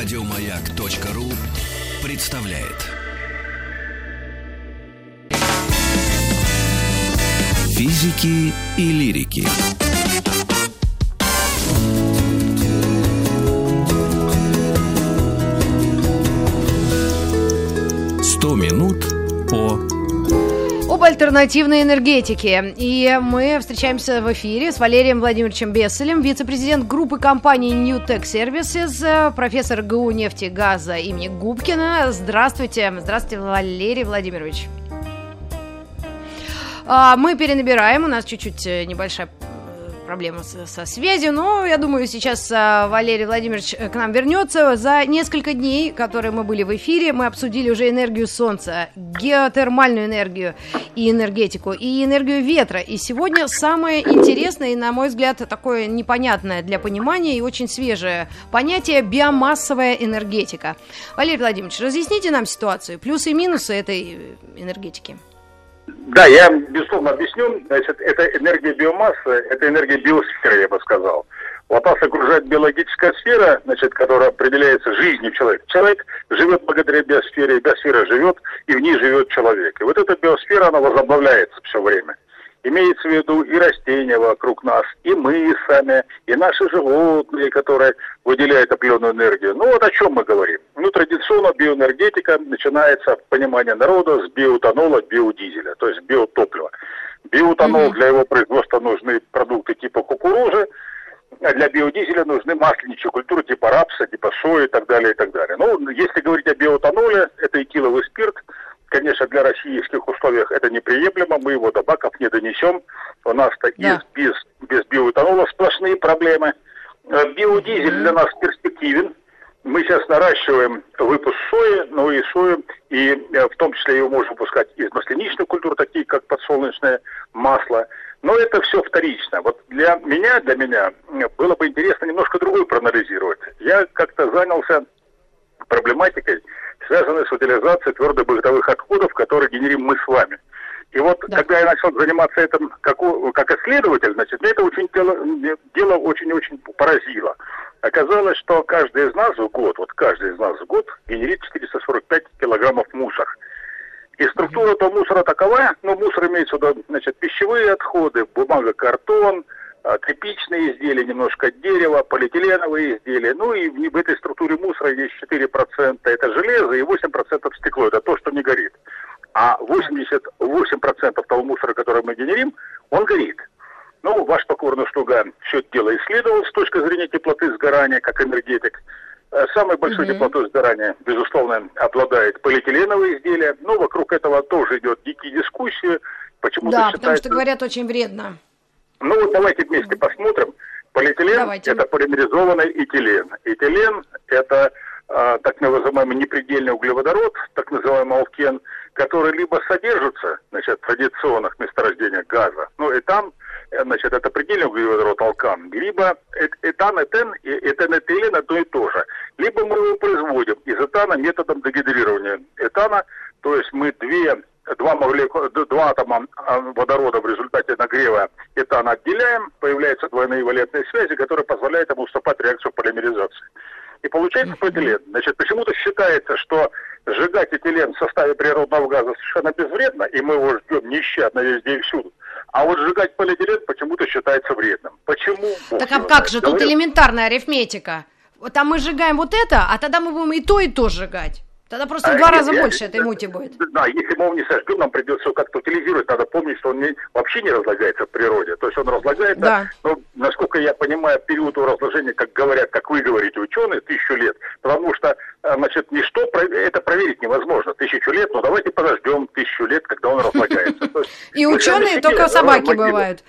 Радиомаяк.ру представляет. Физики и лирики. Сто минут альтернативной энергетике. И мы встречаемся в эфире с Валерием Владимировичем Бесселем, вице-президент группы компании New Tech Services, профессор ГУ нефти и газа имени Губкина. Здравствуйте. Здравствуйте, Валерий Владимирович. А, мы перенабираем, у нас чуть-чуть э, небольшая проблема со, со связью, но я думаю, сейчас а, Валерий Владимирович э, к нам вернется. За несколько дней, которые мы были в эфире, мы обсудили уже энергию Солнца, геотермальную энергию и энергетику, и энергию ветра. И сегодня самое интересное и, на мой взгляд, такое непонятное для понимания и очень свежее понятие биомассовая энергетика. Валерий Владимирович, разъясните нам ситуацию, плюсы и минусы этой энергетики. Да, я, безусловно, объясню. Значит, это энергия биомассы, это энергия биосферы, я бы сказал. Вот нас окружает биологическая сфера, значит, которая определяется жизнью человека. Человек живет благодаря биосфере, биосфера живет, и в ней живет человек. И вот эта биосфера, она возобновляется все время. Имеется в виду и растения вокруг нас, и мы сами, и наши животные, которые выделяют определенную энергию. Ну вот о чем мы говорим. Ну, традиционно биоэнергетика начинается в понимании народа с биоэтанола, биодизеля, то есть биотоплива. Биоэтанол, mm-hmm. для его производства нужны продукты типа кукурузы, а для биодизеля нужны масленичные культуры типа рапса, типа сои и так далее, и так далее. Ну, если говорить о биоэтаноле, это этиловый спирт – Конечно, для российских условиях это неприемлемо, мы его до баков не донесем. У нас-то да. без, без биоэтанола сплошные проблемы. Э, биодизель для нас перспективен. Мы сейчас наращиваем выпуск сои, ну и сою, и э, в том числе его можно выпускать из масляничных культур, такие как подсолнечное масло. Но это все вторично. Вот для меня, для меня было бы интересно немножко другое проанализировать. Я как-то занялся проблематикой связанные с утилизацией твердых бытовых отходов, которые генерим мы с вами. И вот да. когда я начал заниматься этим как, как исследователь, значит, мне это очень дело, дело очень-очень поразило. Оказалось, что каждый из нас в год, вот каждый из нас в год генерит 445 килограммов мусора. И структура этого мусора такова, ну, мусор имеется в виду, значит, пищевые отходы, бумага, картон, тряпичные изделия, немножко дерева, полиэтиленовые изделия. Ну и в этой структуре мусора есть 4% это железо и 8% стекло. Это то, что не горит. А 88% того мусора, который мы генерим, он горит. Ну, ваш покорный слуга все это дело исследовал с точки зрения теплоты сгорания, как энергетик. Э, самой большой mm-hmm. теплотой сгорания, безусловно, обладает полиэтиленовые изделия. Но вокруг этого тоже идет дикие дискуссии. Почему-то да, считается... потому что говорят очень вредно. Ну вот давайте вместе посмотрим. Полиэтилен давайте. это полимеризованный этилен. Этилен это э, так называемый непредельный углеводород, так называемый алкен, который либо содержится значит, в традиционных месторождениях газа, ну и там э, значит, это предельный углеводород алкан, либо этан, этен и этен, этилен одно и то же. Либо мы его производим из этана методом дегидрирования этана, то есть мы две два, молеку... два атома а, водорода в результате нагрева этана отделяем, появляются двойные валентные связи, которые позволяют ему уступать реакцию полимеризации. И получается полиэтилен. Значит, почему-то считается, что сжигать этилен в составе природного газа совершенно безвредно, и мы его ждем нещадно везде и всюду. А вот сжигать полиэтилен почему-то считается вредным. Почему? Так а как же, тут элементарная арифметика. Там мы сжигаем вот это, а тогда мы будем и то, и то сжигать. Тогда просто в два а, раза я, больше этой мути будет. Да, если мы его не сожгем, нам придется его как-то утилизировать. Надо помнить, что он не, вообще не разлагается в природе. То есть он разлагается, да. но, насколько я понимаю, период его разложения, как говорят, как вы говорите, ученые, тысячу лет. Потому что, э, значит, ничто, это проверить невозможно. Тысячу лет, но давайте подождем тысячу лет, когда он разлагается. И ученые только собаки бывают.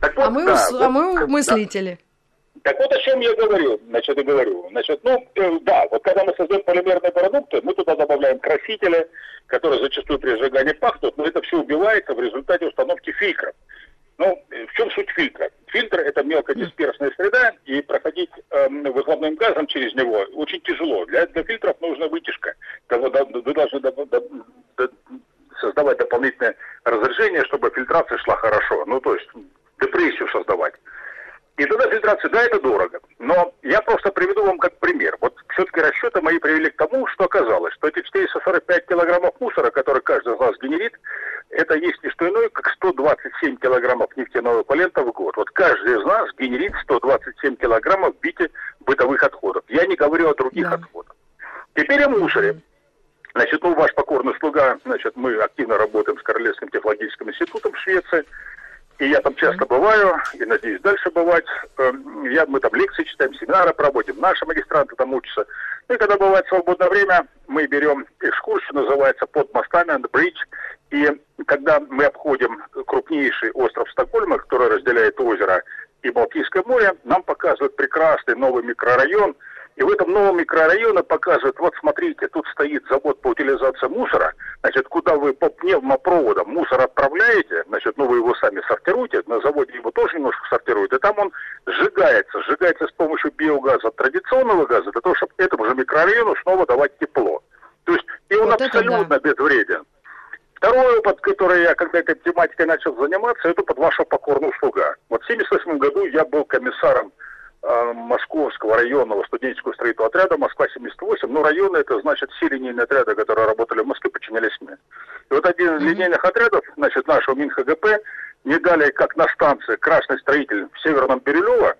А мы а мыслители. Так вот о чем я говорю, значит, и говорю. Значит, ну, э, да, вот когда мы создаем полимерные продукты, мы туда добавляем красители, которые зачастую при сжигании пахнут, но это все убивается в результате установки фильтров. Ну, э, в чем суть фильтра? Фильтр – это мелкодисперсная среда, и проходить э, выхлопным газом через него очень тяжело. Для, для фильтров нужна вытяжка. Вы должны до, до, до, создавать дополнительное разрежение, чтобы фильтрация шла хорошо. Ну, то есть депрессию создавать. И тогда фильтрация, да, это дорого. Но я просто приведу вам как пример. Вот все-таки расчеты мои привели к тому, что оказалось, что эти 445 килограммов мусора, которые каждый из нас генерит, это есть не что иное, как 127 килограммов нефтяного эквивалента в год. Вот каждый из нас генерит 127 килограммов бити бытовых отходов. Я не говорю о других да. отходах. Теперь о мусоре. Значит, ну, ваш покорный слуга, значит, мы активно работаем с Королевским технологическим институтом в Швеции. И я там часто бываю, и надеюсь дальше бывать. Эм, я, мы там лекции читаем, семинары проводим, наши магистранты там учатся. И когда бывает свободное время, мы берем экскурсию, называется «Под мостами and Bridge». И когда мы обходим крупнейший остров Стокгольма, который разделяет озеро и Балтийское море, нам показывают прекрасный новый микрорайон – и в этом новом микрорайоне показывают, вот смотрите, тут стоит завод по утилизации мусора, значит, куда вы по пневмопроводам мусор отправляете, значит, ну вы его сами сортируете, на заводе его тоже немножко сортируют, и там он сжигается, сжигается с помощью биогаза, традиционного газа, для того, чтобы этому же микрорайону снова давать тепло. То есть, и он вот абсолютно да. безвреден. Второй опыт, который я, когда этой тематикой начал заниматься, это под ваша покорная услуга. Вот в 1978 году я был комиссаром Э, Московского районного студенческого строительного отряда Москва-78. Ну, районы это значит все линейные отряды, которые работали в Москве, подчинялись мне. И вот один из линейных отрядов, значит, нашего МинХГП, не далее, как на станции Красный строитель в Северном Бирюлево,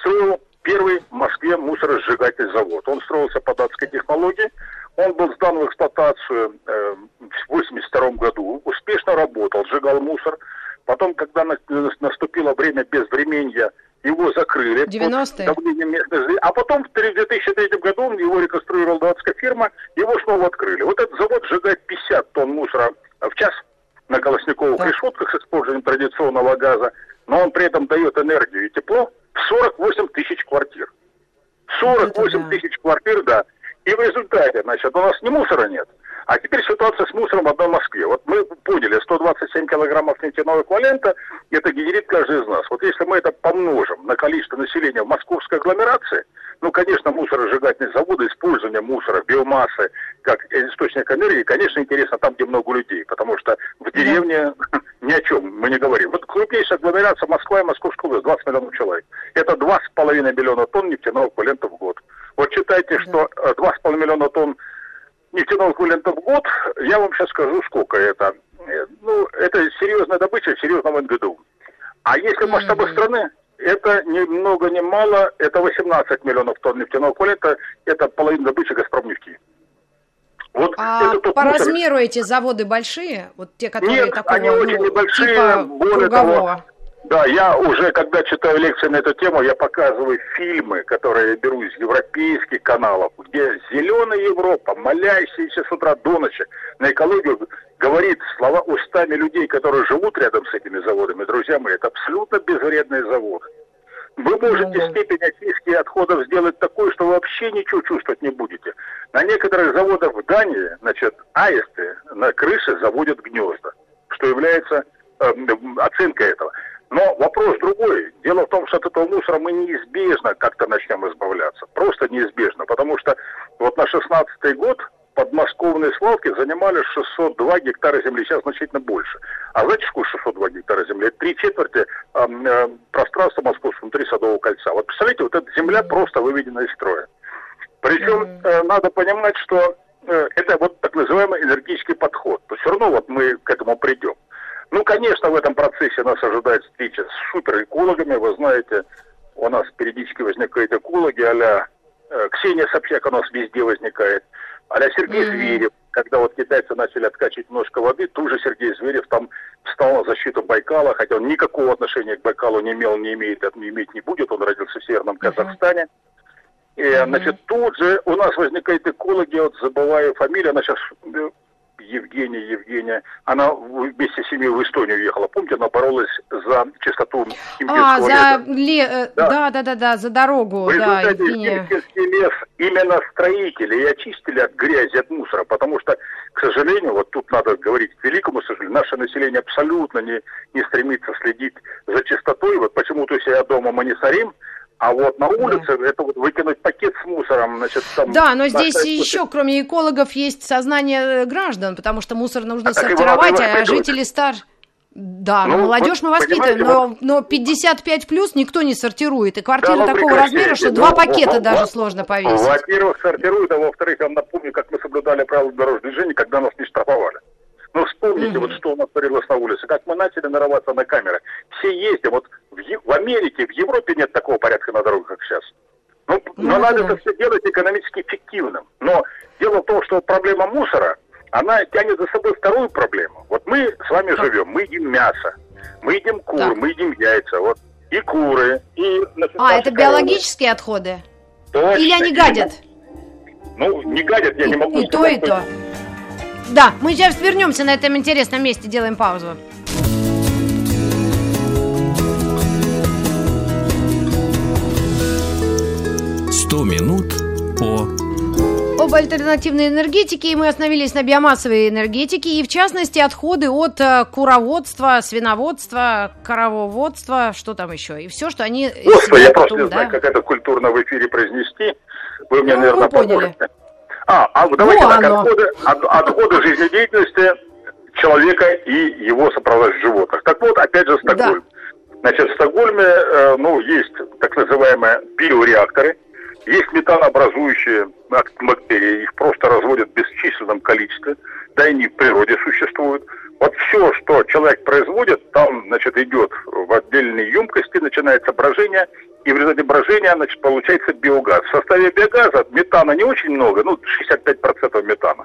строил первый в Москве мусоросжигательный завод. Он строился по датской технологии, он был сдан в эксплуатацию э, в 1982 году, успешно работал, сжигал мусор. Потом, когда наступило время безвременья, его закрыли. 90-е? А потом в 2003 году его реконструировала датская фирма, его снова открыли. Вот этот завод сжигает 50 тонн мусора в час на колосниковых да. решетках с использованием традиционного газа, но он при этом дает энергию и тепло в 48 тысяч квартир. 48 вот тысяч квартир, да. И в результате, значит, у нас ни мусора нет, а теперь ситуация с мусором в одной Москве. Вот мы поняли, 127 килограммов нефтяного эквивалента, это генерит каждый из нас. Вот если мы это помножим на количество населения в московской агломерации, ну, конечно, мусоросжигательные заводы, использование мусора, биомассы как источник энергии, конечно, интересно там, где много людей, потому что в деревне ни о чем мы не говорим. Вот крупнейшая агломерация Москва и Московская область, 20 миллионов человек. Это 2,5 миллиона тонн нефтяного эквивалента в год. Вот считайте, что 2,5 э, миллиона тонн нефтяного эквивалента в год, я вам сейчас скажу, сколько это. Э, ну, это серьезная добыча в серьезном НГДУ. А если в масштабах страны, это ни много ни мало, это 18 миллионов тонн нефтяного эквивалента, это половина добычи «Газпромнефти». Вот а по мусор... размеру эти заводы большие? Вот те, которые Нет, такого, они очень ну, небольшие, типа более кругового. того, да, я уже, когда читаю лекции на эту тему, я показываю фильмы, которые я беру из европейских каналов, где зеленая Европа, молящаяся с утра до ночи на экологию, говорит слова устами людей, которые живут рядом с этими заводами. Друзья мои, это абсолютно безвредный завод. Вы можете mm степень очистки отходов сделать такой, что вы вообще ничего чувствовать не будете. На некоторых заводах в Дании, значит, аисты на крыше заводят гнезда, что является э, оценкой этого. Но вопрос другой. Дело в том, что от этого мусора мы неизбежно как-то начнем избавляться. Просто неизбежно. Потому что вот на 16 год подмосковные свалки занимали 602 гектара земли, сейчас значительно больше. А знаете, сколько 602 гектара земли? Это три четверти э, э, пространства московского внутри Садового кольца. Вот представляете, вот эта земля просто выведена из строя. Причем э, надо понимать, что э, это вот так называемый энергетический подход. То все равно вот мы к этому придем. Ну, конечно, в этом процессе нас ожидает встреча с суперэкологами. Вы знаете, у нас периодически возникают экологи, а Ксения Собчак у нас везде возникает, а Сергей mm-hmm. Зверев. Когда вот китайцы начали откачивать немножко воды, тут же Сергей Зверев там встал на защиту Байкала, хотя он никакого отношения к Байкалу не имел, не имеет, не иметь не будет, он родился в Северном Казахстане. И, mm-hmm. значит, тут же у нас возникают экологи, вот забываю фамилию, она сейчас э, Евгения, Евгения, она вместе с семьей в Эстонию уехала. Помните, она боролась за чистоту А, за ле... Э, да. да, да, да, да, за дорогу, в да, Евгения. лес именно строители и очистили от грязи, от мусора, потому что, к сожалению, вот тут надо говорить к великому сожалению, наше население абсолютно не, не стремится следить за чистотой. Вот почему-то у себя дома мы не сорим, а вот на улице да. это вот выкинуть пакет с мусором, значит, там... Да, но здесь еще, кроме экологов, есть сознание граждан, потому что мусор нужно а сортировать, а жители стар... Да, ну, молодежь мы воспитываем, но, но 55 плюс никто не сортирует. И квартира да, ну, такого размера, что ну, два пакета ну, даже сложно повесить. Во-первых, сортируют, а во-вторых, я вам напомню, как мы соблюдали правила дорожного движения, когда нас не штрафовали. Ну, вспомните, mm-hmm. вот что у нас творилось на улице, как мы начали нарываться на камеры. Все ездят, вот в, в Америке, в Европе нет такого порядка на дорогах, как сейчас. Ну, mm-hmm. но надо это все делать экономически эффективным. Но дело в том, что проблема мусора, она тянет за собой вторую проблему. Вот мы с вами живем, мы едим мясо, мы едим кур, так. мы едим яйца, вот и куры, и... Значит, а, это биологические отходы? Точно. Или они гадят? Ну, не гадят, я и, не могу И то, и то. Да, мы сейчас вернемся на этом интересном месте, делаем паузу. Сто минут по об альтернативной энергетике, и мы остановились на биомассовой энергетике, и в частности отходы от э, куроводства, свиноводства, корововодства, что там еще, и все, что они... Господи, я просто не знаю, как это культурно в эфире произнести. Вы мне, ну, наверное, поняли. А, а давайте ну, так, отходы, от, отходы жизнедеятельности человека и его сопровождающих животных. Так вот, опять же, Стокгольм. Да. Значит, в Стокгольме, э, ну, есть так называемые биореакторы, есть метанообразующие бактерии, их просто разводят в бесчисленном количестве, да и они в природе существуют. Вот все, что человек производит, там, значит, идет в отдельные емкости, начинается брожение, и в результате брожения, значит, получается биогаз. В составе биогаза метана не очень много, ну, 65% метана.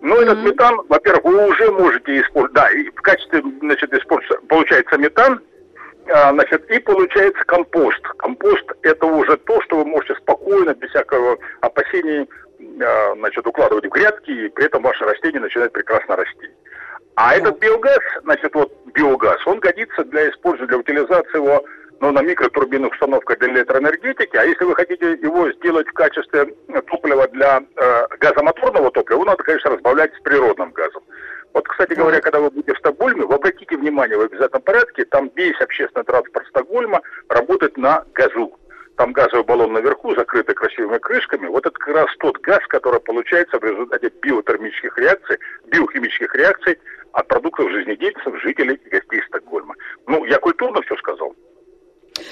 Но mm-hmm. этот метан, во-первых, вы уже можете использовать, да, и в качестве, значит, используется, получается метан, а, значит, и получается компост. Компост – это уже то, что вы можете спокойно, без всякого опасений, а, значит, укладывать в грядки, и при этом ваши растения начинают прекрасно расти. А этот биогаз, значит, вот биогаз, он годится для использования, для утилизации его ну, на микротурбинных установках для электроэнергетики, а если вы хотите его сделать в качестве топлива для э, газомоторного топлива, его надо, конечно, разбавлять с природным газом. Вот, кстати говоря, когда вы будете в Стокгольме, вы обратите внимание в обязательном порядке, там весь общественный транспорт Стокгольма работает на газу. Там газовый баллон наверху, закрытый красивыми крышками. Вот это как раз тот газ, который получается в результате биотермических реакций, биохимических реакций от продуктов жизнедеятельности жителей и гостей Стокгольма. Ну, я культурно все сказал.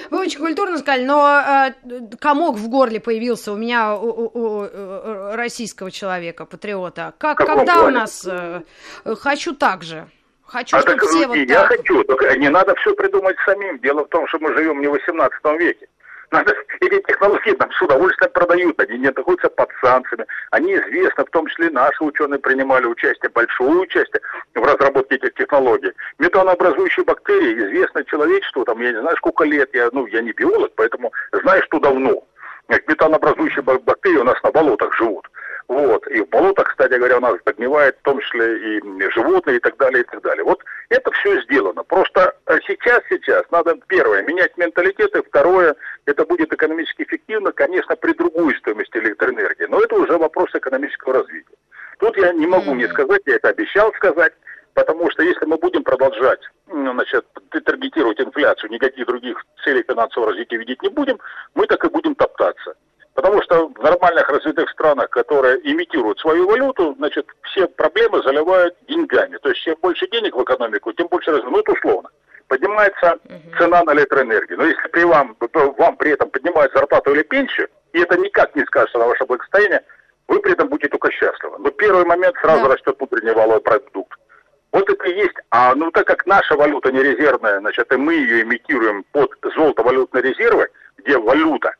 Вы очень культурно сказали, но э, комок в горле появился у меня у, у, у э, российского человека, патриота. Как, когда у нас э, хочу так же. Хочу, а чтобы все вот Я так... хочу, только не надо все придумать самим. Дело в том, что мы живем не в 18 веке. Надо, эти технологии нам с удовольствием продают, они не находятся под санкциями. Они известны, в том числе наши ученые принимали участие, большое участие в разработке этих технологий. Метанообразующие бактерии известны человечеству, там, я не знаю, сколько лет, я, ну, я не биолог, поэтому знаю, что давно. Метанообразующие бактерии у нас на болотах живут. Вот. И в болотах, кстати говоря, у нас подгнивает в том числе и животные и так далее, и так далее. Вот это все сделано. Просто э, сейчас, сейчас надо, первое, менять менталитет, и второе, это будет экономически эффективно, конечно, при другой стоимости электроэнергии. Но это уже вопрос экономического развития. Тут я не могу не сказать, я это обещал сказать, потому что если мы будем продолжать значит, таргетировать инфляцию, никаких других целей финансового развития видеть не будем, мы так и будем топтаться. Потому что в нормальных развитых странах, которые имитируют свою валюту, значит, все проблемы заливают деньгами. То есть чем больше денег в экономику, тем больше развития. Ну, это условно. Поднимается цена на электроэнергию. Но если при вам, вам при этом поднимают зарплату или пенсию, и это никак не скажется на ваше благосостояние, вы при этом будете только счастливы. Но первый момент сразу да. растет внутренний валовый продукт. Вот это и есть. А ну так как наша валюта не резервная, значит, и мы ее имитируем под золото-валютные резервы, где валюта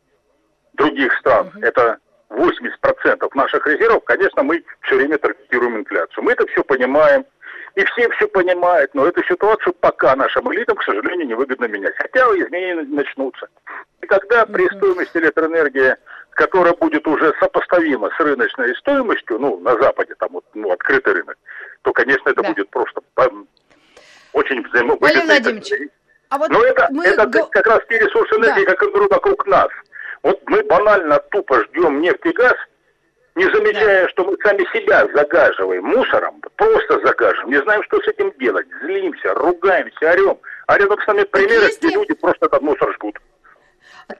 других стран, uh-huh. это 80% наших резервов, конечно, мы все время таргетируем инфляцию. Мы это все понимаем, и все все понимают, но эту ситуацию пока нашим элитам, к сожалению, невыгодно менять. Хотя изменения начнутся. И когда при стоимости электроэнергии, которая будет уже сопоставима с рыночной стоимостью, ну, на Западе, там вот, ну, открытый рынок, то, конечно, это да. будет просто очень взаимовыгодно. А вот Но это, мы... это как раз те ресурсы энергии, да. которые вокруг нас. Вот мы банально тупо ждем нефть и газ, не замечая, да. что мы сами себя загаживаем мусором, просто загаживаем, не знаем, что с этим делать, злимся, ругаемся, орем, а рядом с нами примеры, где люди просто этот мусор жгут.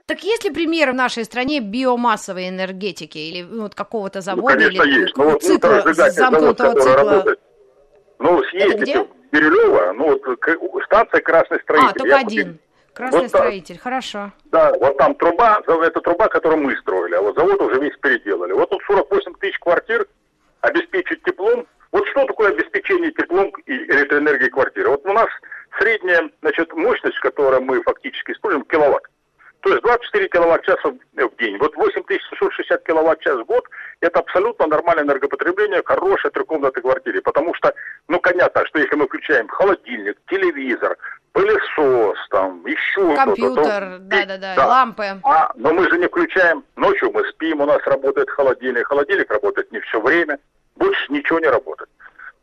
Так есть ли примеры в нашей стране биомассовой энергетики или ну, вот какого-то завода ну, конечно, или есть. Ну, вот, цикла, замкнутого завод, цикла? Ну, съездите, Бирюлева, ну вот станция Красный Строитель. А, только я один. Красный вот строитель, хорошо. Да, вот там труба, это труба, которую мы строили, а вот завод уже весь переделали. Вот тут 48 тысяч квартир обеспечить теплом. Вот что такое обеспечение теплом и электроэнергией квартиры? Вот у нас средняя значит, мощность, которую мы фактически используем, киловатт. То есть 24 киловатт-часа в день. Вот 8660 киловатт-час в год – это абсолютно нормальное энергопотребление хорошей трехкомнатной квартире. Потому что, ну, понятно, что если мы включаем холодильник, телевизор, пылесос, там, еще Компьютер, да-да-да, да. лампы. А, но мы же не включаем. Ночью мы спим, у нас работает холодильник. Холодильник работает не все время. Больше ничего не работает.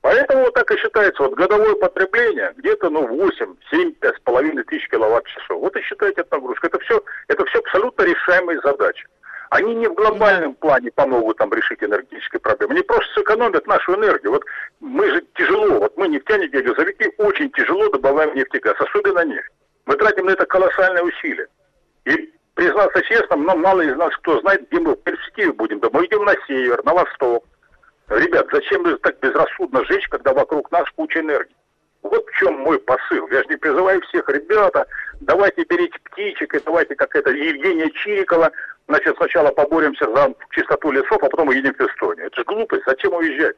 Поэтому вот так и считается, вот годовое потребление где-то, ну, 8, 7, 5,5 тысяч киловатт-часов. Вот и считайте эту нагрузку. Это все, это все абсолютно решаемые задачи. Они не в глобальном плане помогут там решить энергетические проблемы. Они просто сэкономят нашу энергию. Вот мы же тяжело, вот мы нефтяники и газовики очень тяжело добываем нефтегаз, особенно нефть. Мы тратим на это колоссальные усилия. И признаться честно, но мало из нас кто знает, где мы в перспективе будем. Да мы идем на север, на восток, Ребят, зачем так безрассудно жечь, когда вокруг нас куча энергии? Вот в чем мой посыл. Я же не призываю всех, ребята, давайте берите птичек, и давайте, как это, Евгения Чирикова, значит, сначала поборемся за чистоту лесов, а потом уедем в Эстонию. Это же глупость, зачем уезжать?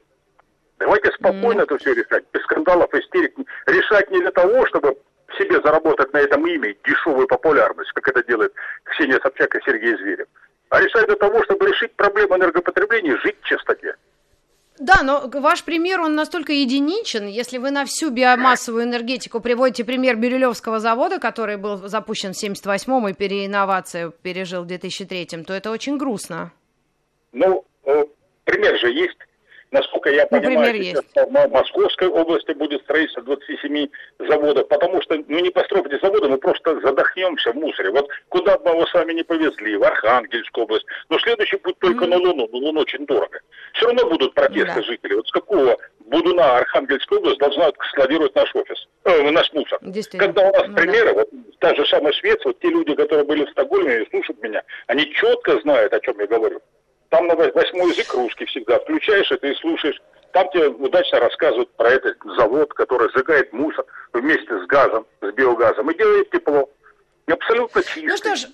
Давайте спокойно mm. это все решать, без скандалов, истерик. Решать не для того, чтобы себе заработать на этом имя дешевую популярность, как это делает Ксения Собчак и Сергей Зверев, а решать для того, чтобы решить проблему энергопотребления, жить в чистоте. Да, но ваш пример, он настолько единичен. Если вы на всю биомассовую энергетику приводите пример Бирюлевского завода, который был запущен в 78-м и переинновацию пережил в 2003-м, то это очень грустно. Ну, э, пример же есть. Насколько я понимаю, сейчас в Московской области будет строительство 27 заводов, потому что ну, не построив эти заводы, мы просто задохнемся в мусоре. Вот куда бы мы его с вами не повезли, в Архангельскую область, но следующий путь только mm-hmm. на Луну, но Луну очень дорого. Все равно будут протесты да. жителей. Вот с какого Будуна Архангельская область должна складировать наш офис, э, наш мусор. Когда у нас ну, примеры, да. вот та же самая Швеция, вот те люди, которые были в Стокгольме и слушают меня, они четко знают, о чем я говорю. Там на восьмой язык русский всегда. Включаешь это и слушаешь. Там тебе удачно рассказывают про этот завод, который сжигает мусор вместе с газом, с биогазом и делает тепло. И абсолютно чисто. Ну что ж,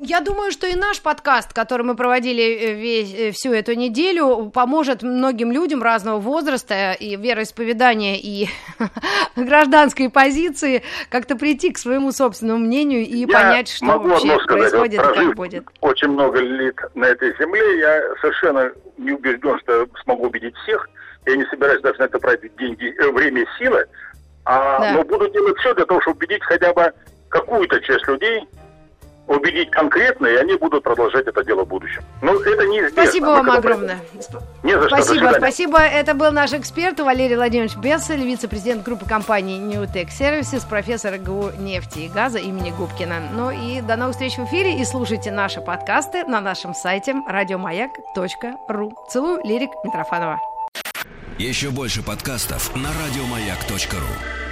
я думаю, что и наш подкаст, который мы проводили э, весь, э, всю эту неделю, поможет многим людям разного возраста и вероисповедания, и гражданской позиции как-то прийти к своему собственному мнению и я понять, что могу вообще сказать, происходит вот, и как будет. Очень много лет на этой земле, я совершенно не убежден, что смогу убедить всех. Я не собираюсь даже на это тратить деньги, э, время и силы, а, да. но буду делать все для того, чтобы убедить хотя бы какую-то часть людей, убедить конкретно, и они будут продолжать это дело в будущем. Но это неизвестно. Спасибо вам огромное. Не за что. Спасибо, спасибо. Это был наш эксперт Валерий Владимирович Бессель, вице-президент группы компании Newtech Services, профессор ГУ нефти и газа имени Губкина. Ну и до новых встреч в эфире и слушайте наши подкасты на нашем сайте радиомаяк.ру. Целую, Лирик Митрофанова. Еще больше подкастов на радиомаяк.ру